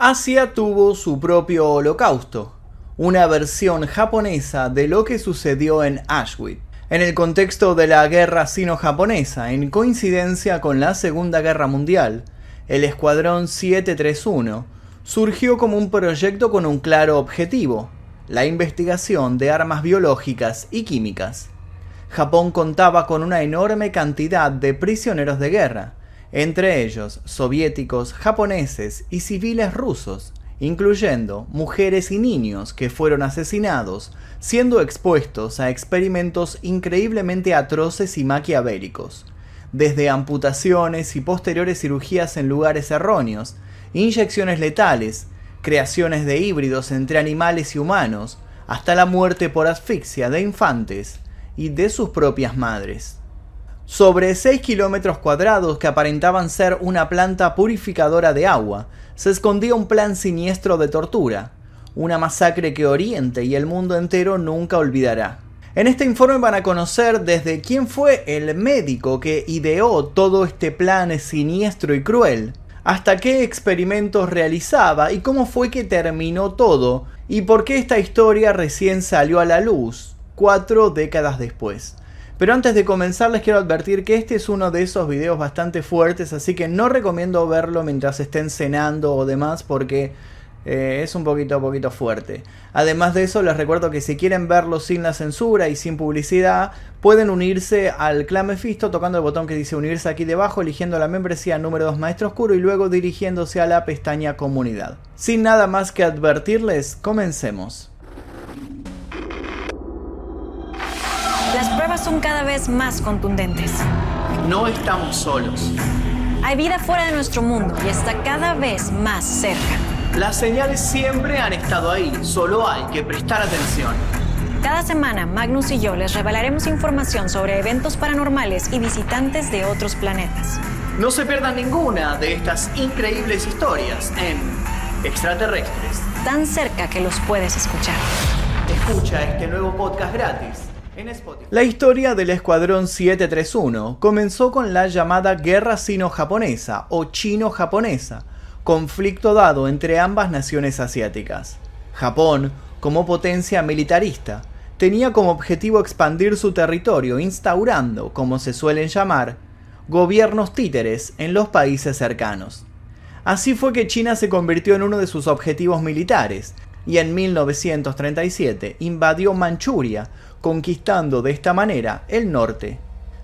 Asia tuvo su propio holocausto, una versión japonesa de lo que sucedió en Auschwitz, en el contexto de la guerra sino-japonesa, en coincidencia con la Segunda Guerra Mundial. El Escuadrón 731 surgió como un proyecto con un claro objetivo, la investigación de armas biológicas y químicas. Japón contaba con una enorme cantidad de prisioneros de guerra, entre ellos soviéticos, japoneses y civiles rusos, incluyendo mujeres y niños que fueron asesinados, siendo expuestos a experimentos increíblemente atroces y maquiavélicos, desde amputaciones y posteriores cirugías en lugares erróneos, inyecciones letales, creaciones de híbridos entre animales y humanos, hasta la muerte por asfixia de infantes y de sus propias madres. Sobre 6 kilómetros cuadrados que aparentaban ser una planta purificadora de agua, se escondía un plan siniestro de tortura, una masacre que Oriente y el mundo entero nunca olvidará. En este informe van a conocer desde quién fue el médico que ideó todo este plan siniestro y cruel, hasta qué experimentos realizaba y cómo fue que terminó todo, y por qué esta historia recién salió a la luz, cuatro décadas después. Pero antes de comenzar les quiero advertir que este es uno de esos videos bastante fuertes, así que no recomiendo verlo mientras estén cenando o demás porque eh, es un poquito, poquito fuerte. Además de eso, les recuerdo que si quieren verlo sin la censura y sin publicidad, pueden unirse al Clan Mephisto tocando el botón que dice unirse aquí debajo, eligiendo la membresía número 2 Maestro Oscuro y luego dirigiéndose a la pestaña Comunidad. Sin nada más que advertirles, comencemos. Son cada vez más contundentes. No estamos solos. Hay vida fuera de nuestro mundo y está cada vez más cerca. Las señales siempre han estado ahí, solo hay que prestar atención. Cada semana, Magnus y yo les revelaremos información sobre eventos paranormales y visitantes de otros planetas. No se pierdan ninguna de estas increíbles historias en Extraterrestres. Tan cerca que los puedes escuchar. Escucha este nuevo podcast gratis la historia del Escuadrón 731 comenzó con la llamada Guerra Sino-Japonesa o Chino-Japonesa, conflicto dado entre ambas naciones asiáticas. Japón, como potencia militarista, tenía como objetivo expandir su territorio instaurando, como se suelen llamar, gobiernos títeres en los países cercanos. Así fue que China se convirtió en uno de sus objetivos militares, y en 1937 invadió Manchuria, conquistando de esta manera el norte.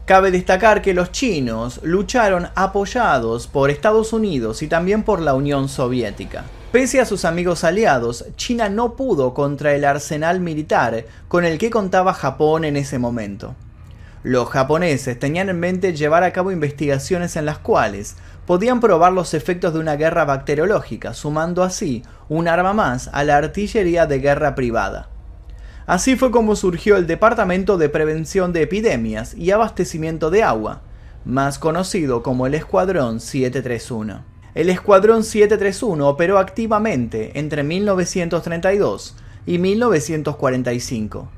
Cabe destacar que los chinos lucharon apoyados por Estados Unidos y también por la Unión Soviética. Pese a sus amigos aliados, China no pudo contra el arsenal militar con el que contaba Japón en ese momento. Los japoneses tenían en mente llevar a cabo investigaciones en las cuales podían probar los efectos de una guerra bacteriológica, sumando así un arma más a la artillería de guerra privada. Así fue como surgió el Departamento de Prevención de Epidemias y Abastecimiento de Agua, más conocido como el Escuadrón 731. El Escuadrón 731 operó activamente entre 1932 y 1945.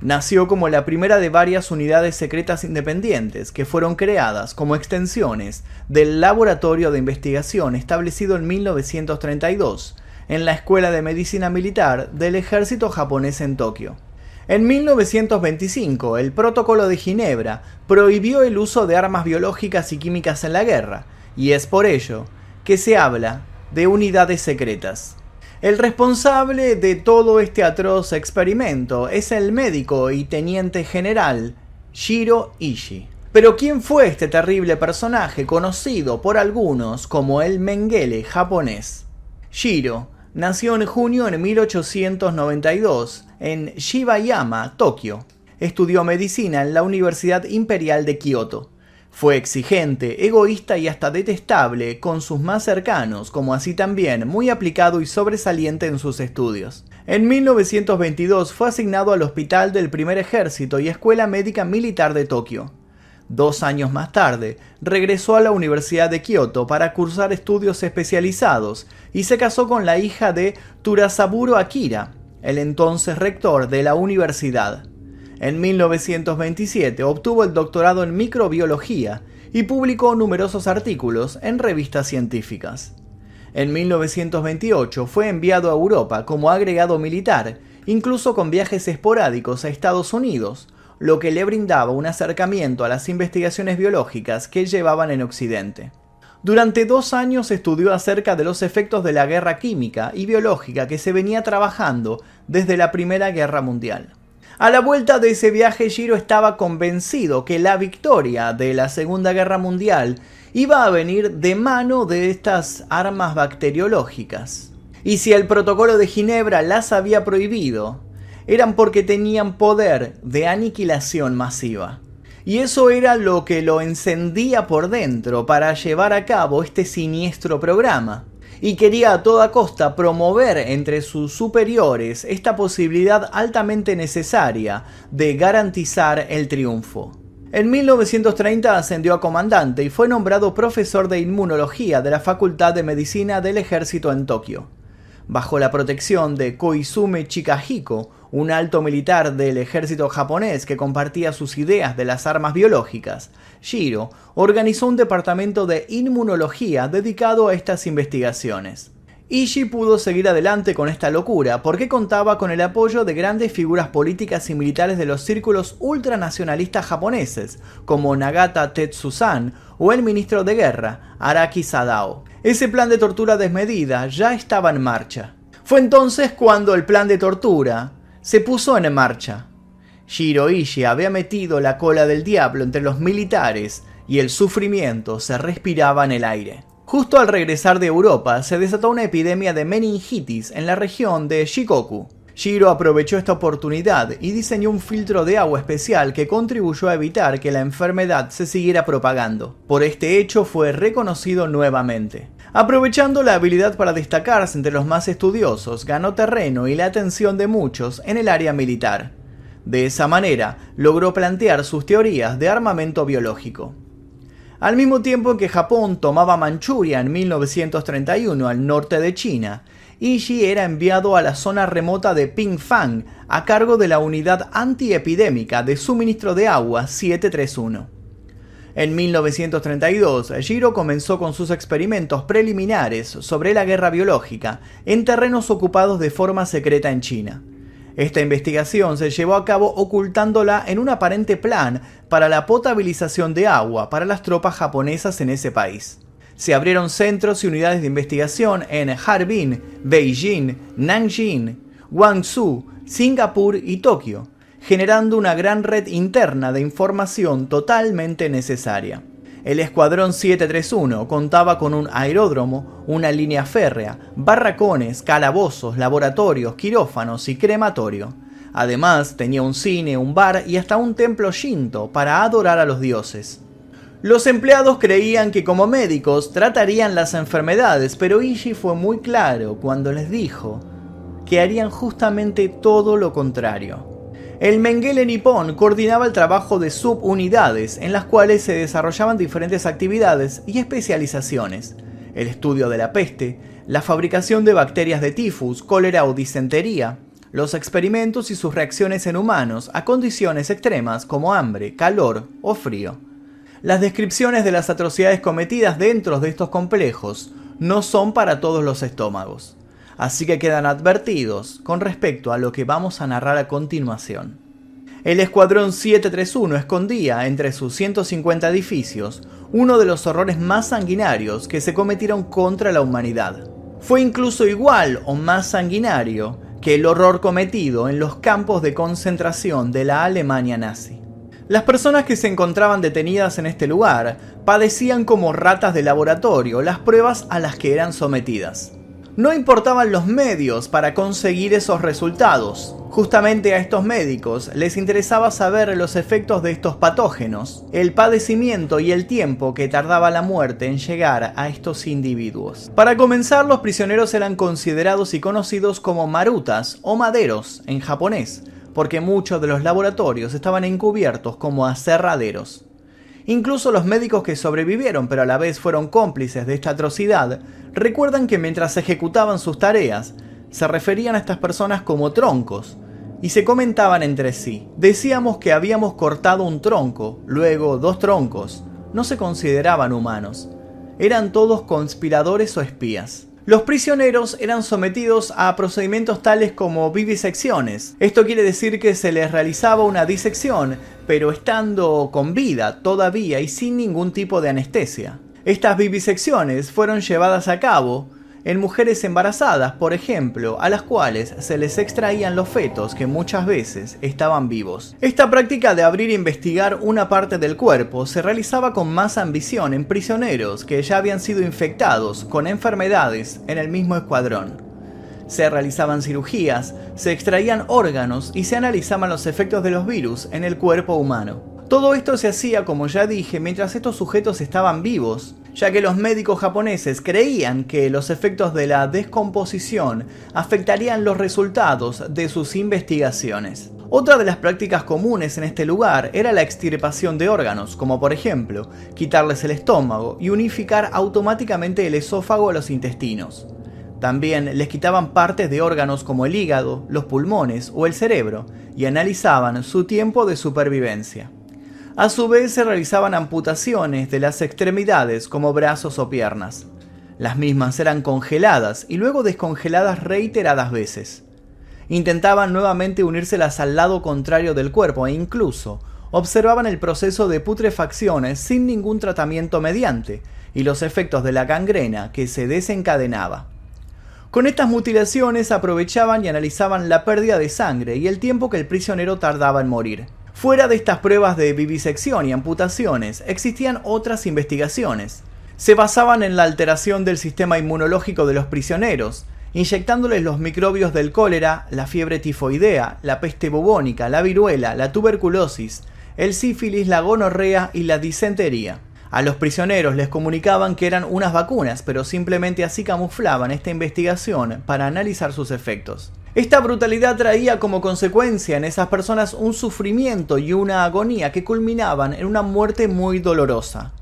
Nació como la primera de varias unidades secretas independientes que fueron creadas como extensiones del Laboratorio de Investigación establecido en 1932 en la Escuela de Medicina Militar del Ejército japonés en Tokio. En 1925, el Protocolo de Ginebra prohibió el uso de armas biológicas y químicas en la guerra, y es por ello que se habla de unidades secretas. El responsable de todo este atroz experimento es el médico y teniente general Shiro Ishii. Pero ¿quién fue este terrible personaje conocido por algunos como el Mengele japonés? Shiro nació en junio de 1892 en Shibayama, Tokio. Estudió medicina en la Universidad Imperial de Kioto. Fue exigente, egoísta y hasta detestable con sus más cercanos, como así también muy aplicado y sobresaliente en sus estudios. En 1922 fue asignado al Hospital del Primer Ejército y Escuela Médica Militar de Tokio. Dos años más tarde, regresó a la Universidad de Kioto para cursar estudios especializados y se casó con la hija de Turasaburo Akira, el entonces rector de la universidad. En 1927 obtuvo el doctorado en microbiología y publicó numerosos artículos en revistas científicas. En 1928 fue enviado a Europa como agregado militar, incluso con viajes esporádicos a Estados Unidos, lo que le brindaba un acercamiento a las investigaciones biológicas que llevaban en Occidente. Durante dos años estudió acerca de los efectos de la guerra química y biológica que se venía trabajando desde la Primera Guerra Mundial. A la vuelta de ese viaje, Giro estaba convencido que la victoria de la Segunda Guerra Mundial iba a venir de mano de estas armas bacteriológicas. Y si el protocolo de Ginebra las había prohibido, eran porque tenían poder de aniquilación masiva. Y eso era lo que lo encendía por dentro para llevar a cabo este siniestro programa. Y quería a toda costa promover entre sus superiores esta posibilidad altamente necesaria de garantizar el triunfo. En 1930 ascendió a comandante y fue nombrado profesor de inmunología de la Facultad de Medicina del Ejército en Tokio. Bajo la protección de Koizume Chikahiko, un alto militar del ejército japonés que compartía sus ideas de las armas biológicas, Shiro organizó un departamento de inmunología dedicado a estas investigaciones. Ishii pudo seguir adelante con esta locura porque contaba con el apoyo de grandes figuras políticas y militares de los círculos ultranacionalistas japoneses, como Nagata Tetsusan o el ministro de guerra, Araki Sadao. Ese plan de tortura desmedida ya estaba en marcha. Fue entonces cuando el plan de tortura, se puso en marcha. Shiroishi había metido la cola del diablo entre los militares y el sufrimiento se respiraba en el aire. Justo al regresar de Europa se desató una epidemia de meningitis en la región de Shikoku. Shiro aprovechó esta oportunidad y diseñó un filtro de agua especial que contribuyó a evitar que la enfermedad se siguiera propagando. Por este hecho fue reconocido nuevamente. Aprovechando la habilidad para destacarse entre los más estudiosos, ganó terreno y la atención de muchos en el área militar. De esa manera, logró plantear sus teorías de armamento biológico. Al mismo tiempo que Japón tomaba Manchuria en 1931 al norte de China, Ishii era enviado a la zona remota de Pingfang a cargo de la unidad antiepidémica de suministro de agua 731. En 1932, Giro comenzó con sus experimentos preliminares sobre la guerra biológica en terrenos ocupados de forma secreta en China. Esta investigación se llevó a cabo ocultándola en un aparente plan para la potabilización de agua para las tropas japonesas en ese país. Se abrieron centros y unidades de investigación en Harbin, Beijing, Nanjing, Guangzhou, Singapur y Tokio, generando una gran red interna de información totalmente necesaria. El Escuadrón 731 contaba con un aeródromo, una línea férrea, barracones, calabozos, laboratorios, quirófanos y crematorio. Además, tenía un cine, un bar y hasta un templo shinto para adorar a los dioses. Los empleados creían que como médicos tratarían las enfermedades, pero Ishii fue muy claro cuando les dijo que harían justamente todo lo contrario. El Mengele Nippon coordinaba el trabajo de subunidades en las cuales se desarrollaban diferentes actividades y especializaciones. El estudio de la peste, la fabricación de bacterias de tifus, cólera o disentería, los experimentos y sus reacciones en humanos a condiciones extremas como hambre, calor o frío. Las descripciones de las atrocidades cometidas dentro de estos complejos no son para todos los estómagos así que quedan advertidos con respecto a lo que vamos a narrar a continuación. El Escuadrón 731 escondía entre sus 150 edificios uno de los horrores más sanguinarios que se cometieron contra la humanidad. Fue incluso igual o más sanguinario que el horror cometido en los campos de concentración de la Alemania nazi. Las personas que se encontraban detenidas en este lugar padecían como ratas de laboratorio las pruebas a las que eran sometidas. No importaban los medios para conseguir esos resultados. Justamente a estos médicos les interesaba saber los efectos de estos patógenos, el padecimiento y el tiempo que tardaba la muerte en llegar a estos individuos. Para comenzar, los prisioneros eran considerados y conocidos como marutas o maderos en japonés, porque muchos de los laboratorios estaban encubiertos como aserraderos. Incluso los médicos que sobrevivieron pero a la vez fueron cómplices de esta atrocidad recuerdan que mientras ejecutaban sus tareas, se referían a estas personas como troncos y se comentaban entre sí. Decíamos que habíamos cortado un tronco, luego dos troncos. No se consideraban humanos. Eran todos conspiradores o espías. Los prisioneros eran sometidos a procedimientos tales como vivisecciones. Esto quiere decir que se les realizaba una disección, pero estando con vida todavía y sin ningún tipo de anestesia. Estas vivisecciones fueron llevadas a cabo en mujeres embarazadas, por ejemplo, a las cuales se les extraían los fetos que muchas veces estaban vivos. Esta práctica de abrir e investigar una parte del cuerpo se realizaba con más ambición en prisioneros que ya habían sido infectados con enfermedades en el mismo escuadrón. Se realizaban cirugías, se extraían órganos y se analizaban los efectos de los virus en el cuerpo humano. Todo esto se hacía, como ya dije, mientras estos sujetos estaban vivos, ya que los médicos japoneses creían que los efectos de la descomposición afectarían los resultados de sus investigaciones. Otra de las prácticas comunes en este lugar era la extirpación de órganos, como por ejemplo quitarles el estómago y unificar automáticamente el esófago a los intestinos. También les quitaban partes de órganos como el hígado, los pulmones o el cerebro y analizaban su tiempo de supervivencia. A su vez se realizaban amputaciones de las extremidades como brazos o piernas. Las mismas eran congeladas y luego descongeladas reiteradas veces. Intentaban nuevamente unírselas al lado contrario del cuerpo e incluso observaban el proceso de putrefacciones sin ningún tratamiento mediante y los efectos de la gangrena que se desencadenaba. Con estas mutilaciones aprovechaban y analizaban la pérdida de sangre y el tiempo que el prisionero tardaba en morir. Fuera de estas pruebas de vivisección y amputaciones, existían otras investigaciones. Se basaban en la alteración del sistema inmunológico de los prisioneros, inyectándoles los microbios del cólera, la fiebre tifoidea, la peste bubónica, la viruela, la tuberculosis, el sífilis, la gonorrea y la disentería. A los prisioneros les comunicaban que eran unas vacunas, pero simplemente así camuflaban esta investigación para analizar sus efectos. Esta brutalidad traía como consecuencia en esas personas un sufrimiento y una agonía que culminaban en una muerte muy dolorosa.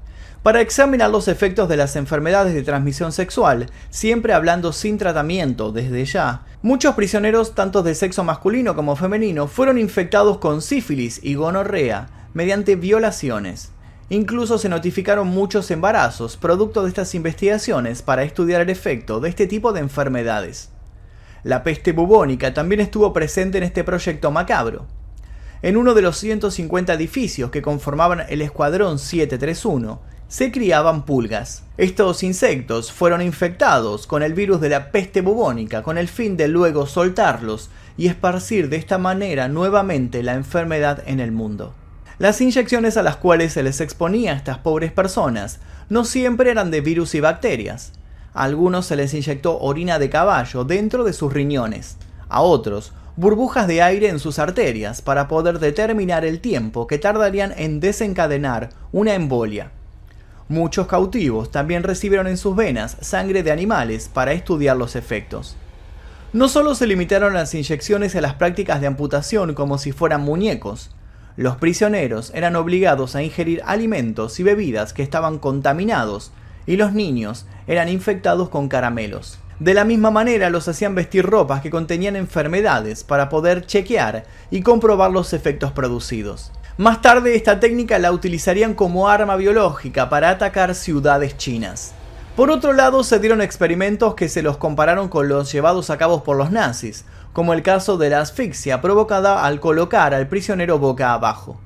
Para examinar los efectos de las enfermedades de transmisión sexual, siempre hablando sin tratamiento desde ya, muchos prisioneros, tanto de sexo masculino como femenino, fueron infectados con sífilis y gonorrea mediante violaciones. Incluso se notificaron muchos embarazos producto de estas investigaciones para estudiar el efecto de este tipo de enfermedades. La peste bubónica también estuvo presente en este proyecto macabro. En uno de los 150 edificios que conformaban el Escuadrón 731, se criaban pulgas. Estos insectos fueron infectados con el virus de la peste bubónica con el fin de luego soltarlos y esparcir de esta manera nuevamente la enfermedad en el mundo. Las inyecciones a las cuales se les exponía a estas pobres personas no siempre eran de virus y bacterias. A algunos se les inyectó orina de caballo dentro de sus riñones, a otros burbujas de aire en sus arterias para poder determinar el tiempo que tardarían en desencadenar una embolia. Muchos cautivos también recibieron en sus venas sangre de animales para estudiar los efectos. No solo se limitaron las inyecciones a las prácticas de amputación como si fueran muñecos, los prisioneros eran obligados a ingerir alimentos y bebidas que estaban contaminados y los niños eran infectados con caramelos. De la misma manera los hacían vestir ropas que contenían enfermedades para poder chequear y comprobar los efectos producidos. Más tarde esta técnica la utilizarían como arma biológica para atacar ciudades chinas. Por otro lado se dieron experimentos que se los compararon con los llevados a cabo por los nazis, como el caso de la asfixia provocada al colocar al prisionero boca abajo.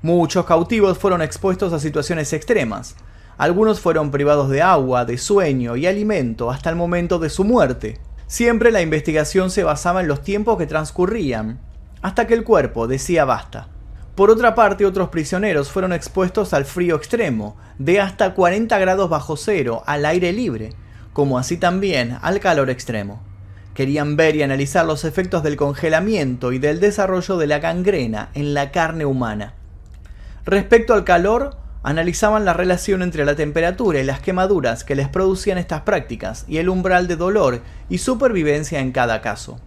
Muchos cautivos fueron expuestos a situaciones extremas, algunos fueron privados de agua, de sueño y alimento hasta el momento de su muerte. Siempre la investigación se basaba en los tiempos que transcurrían, hasta que el cuerpo decía basta. Por otra parte, otros prisioneros fueron expuestos al frío extremo, de hasta 40 grados bajo cero, al aire libre, como así también al calor extremo. Querían ver y analizar los efectos del congelamiento y del desarrollo de la gangrena en la carne humana. Respecto al calor, analizaban la relación entre la temperatura y las quemaduras que les producían estas prácticas y el umbral de dolor y supervivencia en cada caso.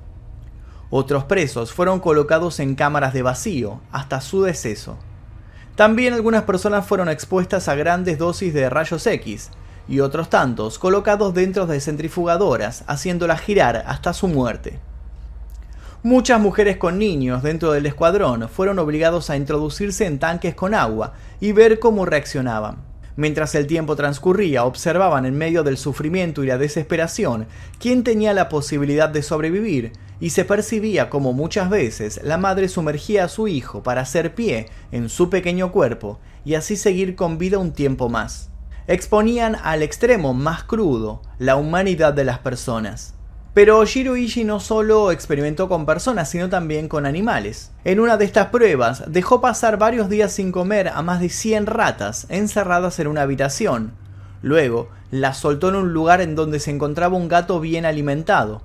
Otros presos fueron colocados en cámaras de vacío hasta su deceso. También algunas personas fueron expuestas a grandes dosis de rayos X y otros tantos colocados dentro de centrifugadoras haciéndolas girar hasta su muerte. Muchas mujeres con niños dentro del escuadrón fueron obligados a introducirse en tanques con agua y ver cómo reaccionaban. Mientras el tiempo transcurría, observaban en medio del sufrimiento y la desesperación quién tenía la posibilidad de sobrevivir, y se percibía como muchas veces la madre sumergía a su hijo para hacer pie en su pequeño cuerpo y así seguir con vida un tiempo más. Exponían al extremo más crudo la humanidad de las personas. Pero Shiroishi no solo experimentó con personas, sino también con animales. En una de estas pruebas, dejó pasar varios días sin comer a más de 100 ratas encerradas en una habitación. Luego, las soltó en un lugar en donde se encontraba un gato bien alimentado.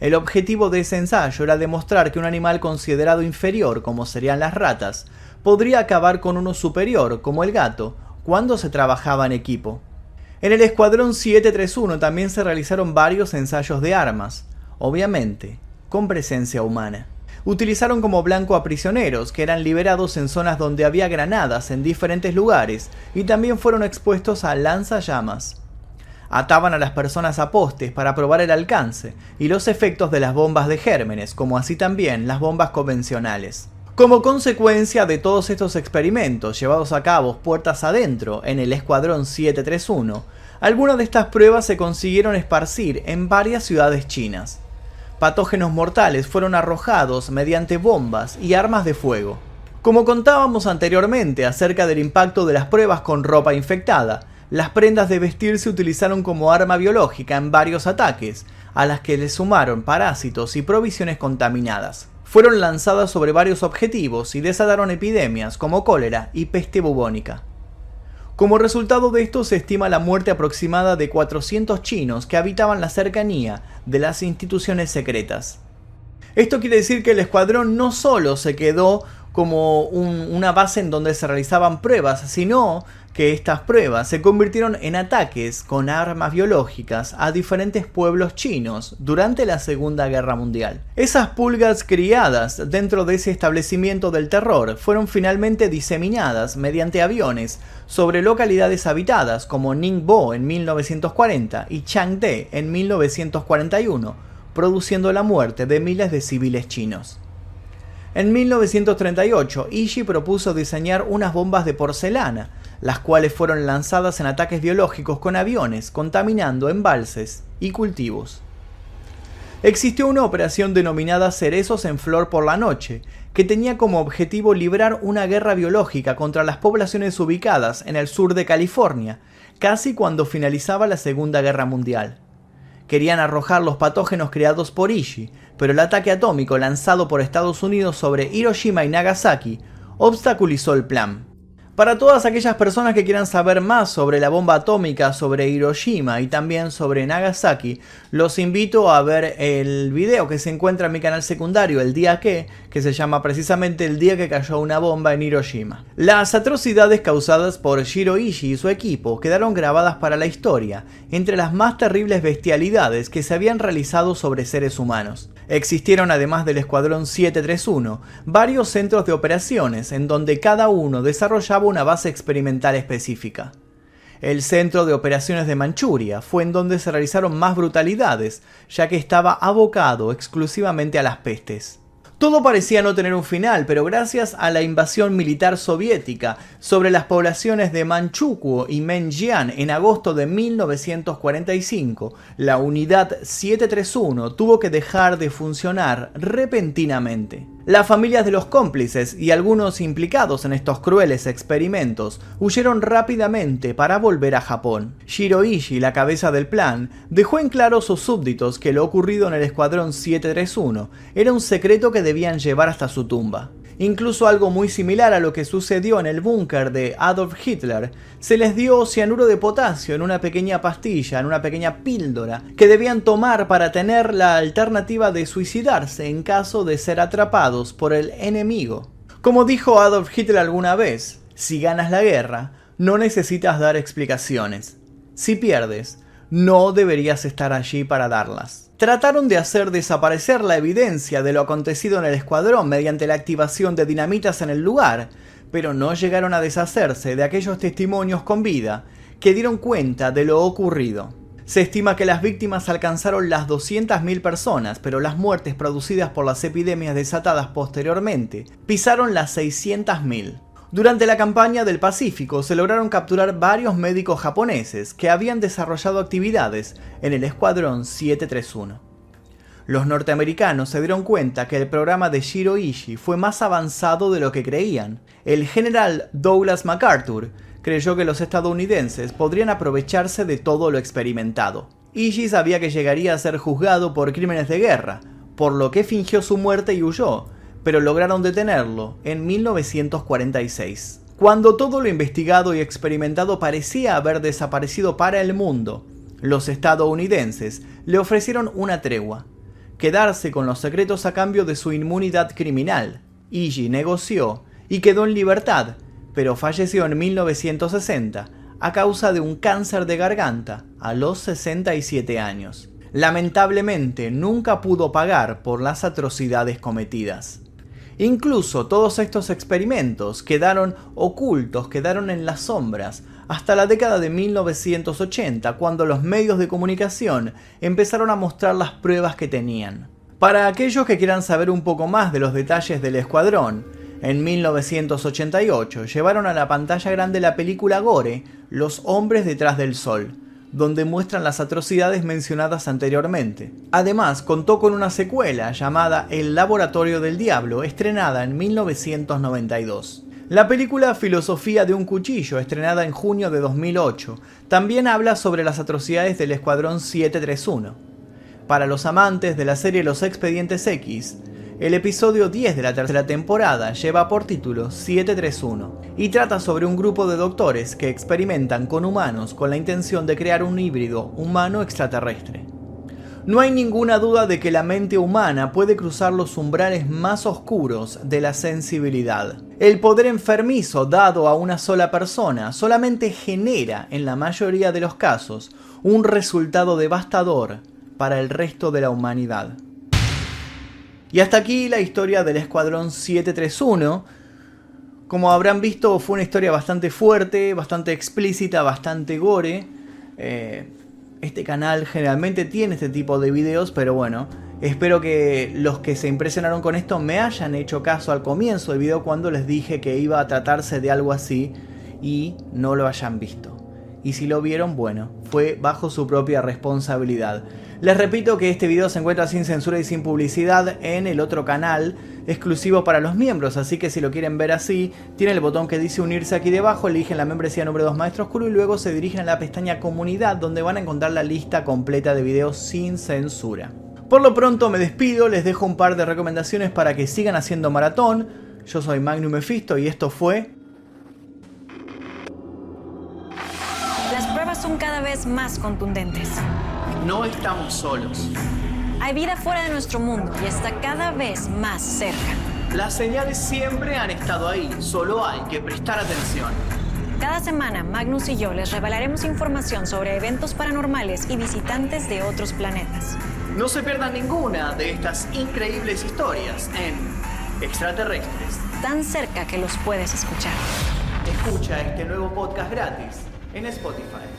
El objetivo de ese ensayo era demostrar que un animal considerado inferior, como serían las ratas, podría acabar con uno superior, como el gato, cuando se trabajaba en equipo. En el Escuadrón 731 también se realizaron varios ensayos de armas, obviamente, con presencia humana. Utilizaron como blanco a prisioneros que eran liberados en zonas donde había granadas en diferentes lugares y también fueron expuestos a lanzallamas. Ataban a las personas a postes para probar el alcance y los efectos de las bombas de gérmenes, como así también las bombas convencionales. Como consecuencia de todos estos experimentos llevados a cabo puertas adentro en el Escuadrón 731, algunas de estas pruebas se consiguieron esparcir en varias ciudades chinas. Patógenos mortales fueron arrojados mediante bombas y armas de fuego. Como contábamos anteriormente acerca del impacto de las pruebas con ropa infectada, las prendas de vestir se utilizaron como arma biológica en varios ataques, a las que le sumaron parásitos y provisiones contaminadas fueron lanzadas sobre varios objetivos y desataron epidemias como cólera y peste bubónica. Como resultado de esto se estima la muerte aproximada de 400 chinos que habitaban la cercanía de las instituciones secretas. Esto quiere decir que el escuadrón no solo se quedó como una base en donde se realizaban pruebas, sino que estas pruebas se convirtieron en ataques con armas biológicas a diferentes pueblos chinos durante la Segunda Guerra Mundial. Esas pulgas criadas dentro de ese establecimiento del terror fueron finalmente diseminadas mediante aviones sobre localidades habitadas como Ningbo en 1940 y Changde en 1941, produciendo la muerte de miles de civiles chinos. En 1938, Ishii propuso diseñar unas bombas de porcelana las cuales fueron lanzadas en ataques biológicos con aviones, contaminando embalses y cultivos. Existió una operación denominada Cerezos en Flor por la Noche, que tenía como objetivo librar una guerra biológica contra las poblaciones ubicadas en el sur de California, casi cuando finalizaba la Segunda Guerra Mundial. Querían arrojar los patógenos creados por Ishii, pero el ataque atómico lanzado por Estados Unidos sobre Hiroshima y Nagasaki obstaculizó el plan. Para todas aquellas personas que quieran saber más sobre la bomba atómica, sobre Hiroshima y también sobre Nagasaki, los invito a ver el video que se encuentra en mi canal secundario, El Día Que, que se llama precisamente El Día que cayó una bomba en Hiroshima. Las atrocidades causadas por Shiroishi y su equipo quedaron grabadas para la historia, entre las más terribles bestialidades que se habían realizado sobre seres humanos. Existieron además del Escuadrón 731 varios centros de operaciones en donde cada uno desarrollaba una base experimental específica. El centro de operaciones de Manchuria fue en donde se realizaron más brutalidades, ya que estaba abocado exclusivamente a las pestes. Todo parecía no tener un final, pero gracias a la invasión militar soviética sobre las poblaciones de Manchukuo y Menjian en agosto de 1945, la unidad 731 tuvo que dejar de funcionar repentinamente. Las familias de los cómplices y algunos implicados en estos crueles experimentos huyeron rápidamente para volver a Japón. Shiroishi, la cabeza del plan, dejó en claro a sus súbditos que lo ocurrido en el Escuadrón 731 era un secreto que debían llevar hasta su tumba. Incluso algo muy similar a lo que sucedió en el búnker de Adolf Hitler, se les dio cianuro de potasio en una pequeña pastilla, en una pequeña píldora, que debían tomar para tener la alternativa de suicidarse en caso de ser atrapados por el enemigo. Como dijo Adolf Hitler alguna vez, si ganas la guerra, no necesitas dar explicaciones. Si pierdes, no deberías estar allí para darlas. Trataron de hacer desaparecer la evidencia de lo acontecido en el escuadrón mediante la activación de dinamitas en el lugar, pero no llegaron a deshacerse de aquellos testimonios con vida que dieron cuenta de lo ocurrido. Se estima que las víctimas alcanzaron las 200.000 personas, pero las muertes producidas por las epidemias desatadas posteriormente pisaron las 600.000. Durante la campaña del Pacífico se lograron capturar varios médicos japoneses que habían desarrollado actividades en el Escuadrón 731. Los norteamericanos se dieron cuenta que el programa de Shiro Ishii fue más avanzado de lo que creían. El general Douglas MacArthur creyó que los estadounidenses podrían aprovecharse de todo lo experimentado. Ishii sabía que llegaría a ser juzgado por crímenes de guerra, por lo que fingió su muerte y huyó, pero lograron detenerlo en 1946. Cuando todo lo investigado y experimentado parecía haber desaparecido para el mundo, los estadounidenses le ofrecieron una tregua, quedarse con los secretos a cambio de su inmunidad criminal. Iggy negoció y quedó en libertad, pero falleció en 1960 a causa de un cáncer de garganta a los 67 años. Lamentablemente nunca pudo pagar por las atrocidades cometidas. Incluso todos estos experimentos quedaron ocultos, quedaron en las sombras, hasta la década de 1980, cuando los medios de comunicación empezaron a mostrar las pruebas que tenían. Para aquellos que quieran saber un poco más de los detalles del escuadrón, en 1988 llevaron a la pantalla grande la película Gore, Los hombres detrás del sol, donde muestran las atrocidades mencionadas anteriormente. Además, contó con una secuela llamada El Laboratorio del Diablo, estrenada en 1992. La película Filosofía de un Cuchillo, estrenada en junio de 2008, también habla sobre las atrocidades del Escuadrón 731. Para los amantes de la serie Los Expedientes X, el episodio 10 de la tercera temporada lleva por título 731 y trata sobre un grupo de doctores que experimentan con humanos con la intención de crear un híbrido humano extraterrestre. No hay ninguna duda de que la mente humana puede cruzar los umbrales más oscuros de la sensibilidad. El poder enfermizo dado a una sola persona solamente genera, en la mayoría de los casos, un resultado devastador para el resto de la humanidad. Y hasta aquí la historia del Escuadrón 731. Como habrán visto, fue una historia bastante fuerte, bastante explícita, bastante gore. Eh, este canal generalmente tiene este tipo de videos, pero bueno, espero que los que se impresionaron con esto me hayan hecho caso al comienzo del video cuando les dije que iba a tratarse de algo así y no lo hayan visto. Y si lo vieron, bueno, fue bajo su propia responsabilidad. Les repito que este video se encuentra sin censura y sin publicidad en el otro canal exclusivo para los miembros, así que si lo quieren ver así, tienen el botón que dice unirse aquí debajo, eligen la membresía número 2 Maestro Oscuro y luego se dirigen a la pestaña comunidad donde van a encontrar la lista completa de videos sin censura. Por lo pronto me despido, les dejo un par de recomendaciones para que sigan haciendo maratón. Yo soy Magnum Mephisto y esto fue son cada vez más contundentes. No estamos solos. Hay vida fuera de nuestro mundo y está cada vez más cerca. Las señales siempre han estado ahí, solo hay que prestar atención. Cada semana, Magnus y yo les revelaremos información sobre eventos paranormales y visitantes de otros planetas. No se pierdan ninguna de estas increíbles historias en Extraterrestres. Tan cerca que los puedes escuchar. Escucha este nuevo podcast gratis en Spotify.